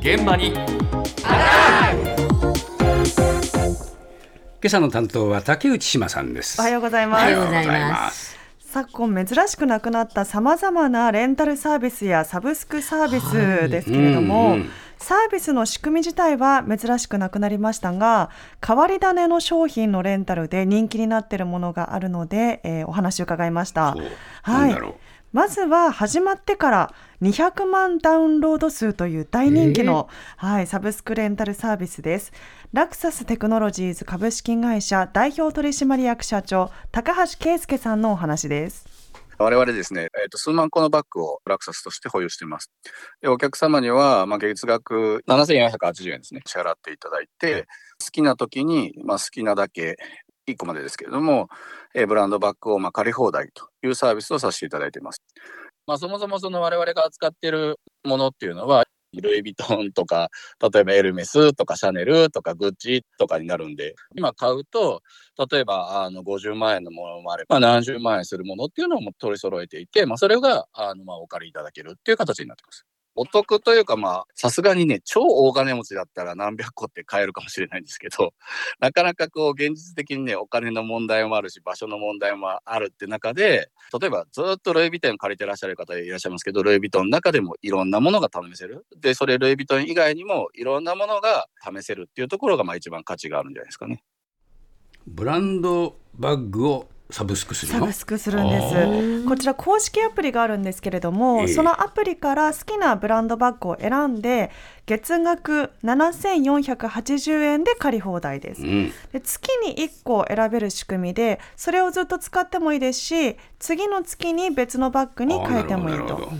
現場に。今朝の担当は竹内島さんです。おはようございます。おはようございます。昨今珍しくなくなったさまざまなレンタルサービスやサブスクサービスですけれども、うんうんサービスの仕組み自体は珍しくなくなりましたが変わり種の商品のレンタルで人気になっているものがあるので、えーお話を伺いました。そう。はいまずは始まってから200万ダウンロード数という大人気の、はい、サブスクレンタルサービスです。ラクサステクノロジーズ株式会社代表取締役社長高橋圭介さんのお話です。我々ですね、えーと数万個のバッグをラクサスとして保有しています。でお客様には、まあ、月額7480円ですね、支払っていただいて、好きな時に、まあ、好きなだけ、1個までですけれども、えブランドバッグをま借り放題というサービスをさせていただいています。まあ、そもそもその我々が扱っているものっていうのは、ルイ・ヴィトンとか、例えばエルメスとかシャネルとかグッチとかになるんで、今買うと、例えばあの50万円のものもあれば、まあ、70万円するものっていうのも取り揃えていて、まあ、それがあのまお借りいただけるっていう形になってます。お得というか、まあ、さすがにね、超大金持ちだったら何百個って買えるかもしれないんですけど、なかなかこう、現実的にね、お金の問題もあるし、場所の問題もあるって中で、例えばずっとルイ・ヴィトン借りてらっしゃる方いらっしゃいますけど、ルイ・ヴィトンの中でもいろんなものが試せる。で、それルイ・ヴィトン以外にもいろんなものが試せるっていうところが、まあ一番価値があるんじゃないですかね。ブランドバッグをサブスクするの？サブスクするんであす。こちら公式アプリがあるんですけれども、ええ。そのアプリから好きなブランドバッグを選んで、月額7480円で借り放題です。うん。で月に1個選べる仕組みでそれをずっと使ってもいいですし次の月に別のバッグに変えてもいいと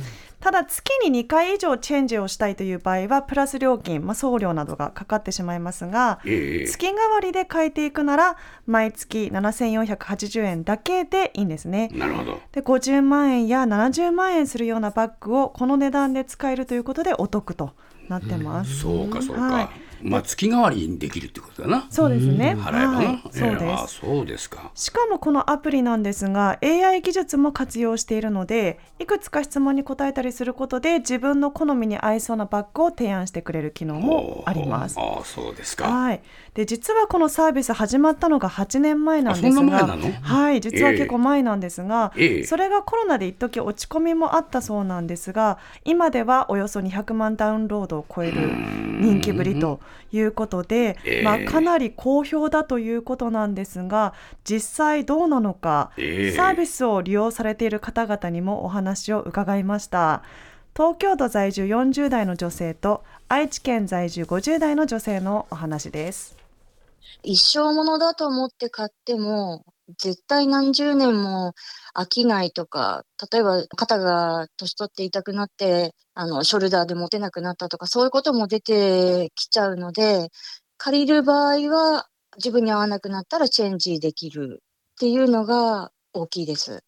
ただ月に2回以上チェンジをしたいという場合はプラス料金、まあ、送料などがかかってしまいますがええ。月替わりで変えていくなら毎月7480円だけでいいんですね。なるほど。で50万円や70万円するようなバッグをこの値段で使えるということでお得となってます。そうかそうか、はいまあ月替わりにできるってことだな。そうですね。払えばな、はい、そうです。ええあそうですか。しかもこのアプリなんですが AI 技術も活用しているのでいくつか質問に答えたりすることで自分の好みに合いそうなバッグを提案してくれる機能もあります。ああそうですか。はい、で実はこのサービス始まったのが8年前なんですあそんなが前なの？はい、実は結構前なんですが、ええ。それがコロナで一時落ち込みもあったそうなんですが今ではおよそ200万ダウンロードを超える人気ぶりということで、ええまあ、かなり好評だということなんですが実際どうなのか、ええサービスを利用されている方々にもお話を伺いました。東京都在住40代の女性と愛知県在住50代の女性のお話です。一生ものだと思って買っても、絶対何十年も飽きないとか、例えば肩が年取って痛くなって、あの、ショルダーで持てなくなったとか、そういうことも出てきちゃうので、借りる場合は自分に合わなくなったらチェンジできるっていうのが大きいです。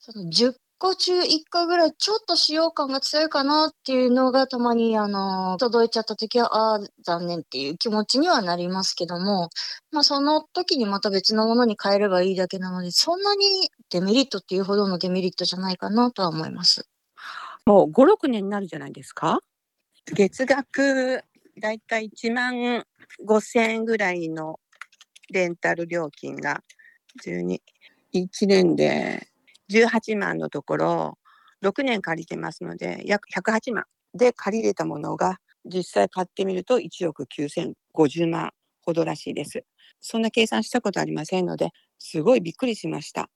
その10個中1個ぐらいちょっと使用感が強いかなっていうのがたまにあの届いちゃった時はああ残念っていう気持ちにはなりますけどもまあその時にまた別のものに変えればいいだけなのでそんなにデメリットっていうほどのデメリットじゃないかなとは思います。もう5、6年になるじゃないですか？月額だいたい1万5千円ぐらいのレンタル料金が12、1年で18万のところ、6年借りてますので、約108万で借りれたものが、実際買ってみると1億9050万ほどらしいです。そんな計算したことありませんので、すごいびっくりしました。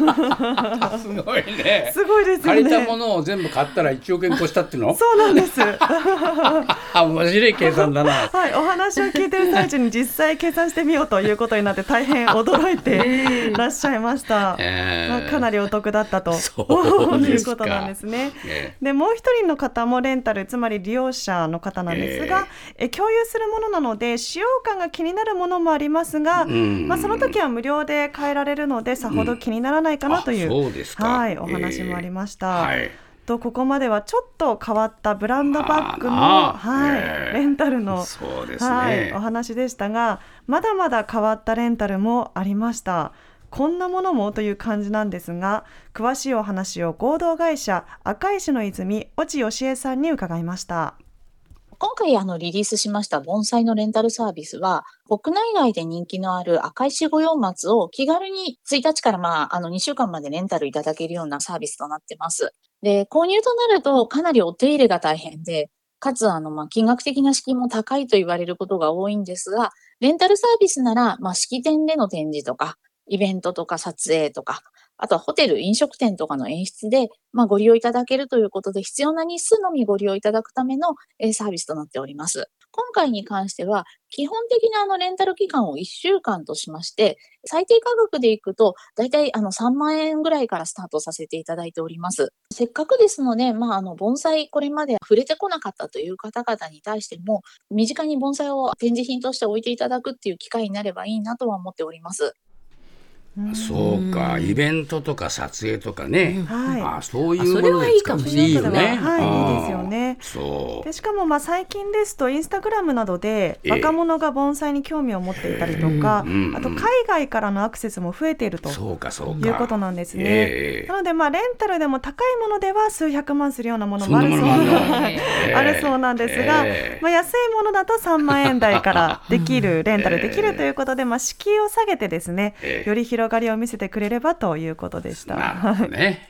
あ すごいね。すごいですよ借りたね。ものを全部買ったら1億円越したっていうの？そうなんです。あ面白い計算だな。はい、お話を聞いてる最中に実際計算してみようということになって大変驚いてい らっしゃいました。えまあ、かなりお得だったということなんですね。えでもう一人の方もレンタルつまり利用者の方なんですが、え共有するものなので使用感が気になるものもありますが、うん。まあ、その時は無料で変えられるのでさほど気にならないかなという、はい、お話もありました。はいとここまではちょっと変わったブランドバッグの、はいええレンタルの、ね、はい、お話でしたがまだまだ変わったレンタルもありましたこんなものもという感じなんですが詳しいお話を合同会社赤石の泉越智義恵さんに伺いました。今回あのリリースしました盆栽のレンタルサービスは、国内外で人気のある赤石御用松を気軽に1日からまあ、あの2週間までレンタルいただけるようなサービスとなってます。で、購入となるとかなりお手入れが大変で、かつあのま金額的な敷居も高いと言われることが多いんですが、レンタルサービスならまあ式典での展示とか、イベントとか撮影とか、あとはホテル、飲食店とかの演出で、まあ、ご利用いただけるということで、必要な日数のみご利用いただくための、えサービスとなっております。今回に関しては、基本的なあのレンタル期間を1週間としまして、最低価格でいくと、だいたいあの3万円ぐらいからスタートさせていただいております。せっかくですので、まあ、あの盆栽、これまで触れてこなかったという方々に対しても、身近に盆栽を展示品として置いていただくっていう機会になればいいなとは思っております。そうか、イベントとか撮影とかね、はい。あそういうれものではいいかもしれないね。はいいいですよね。そう。でしかもまあ最近ですとインスタグラムなどでええ。若者が盆栽に興味を持っていたりとか、うんうん。あと海外からのアクセスも増えていると。そうかそうか。いうことなんですね。ええ。なのでまあレンタルでも高いものでは数百万するようなものもあるそうそんなものも あるそうなんですが、ええまあ、安いものだと3万円台からできるレンタルできるということで、まあ、敷居を下げてですねええより広がりを見せてくれればということでした。ね。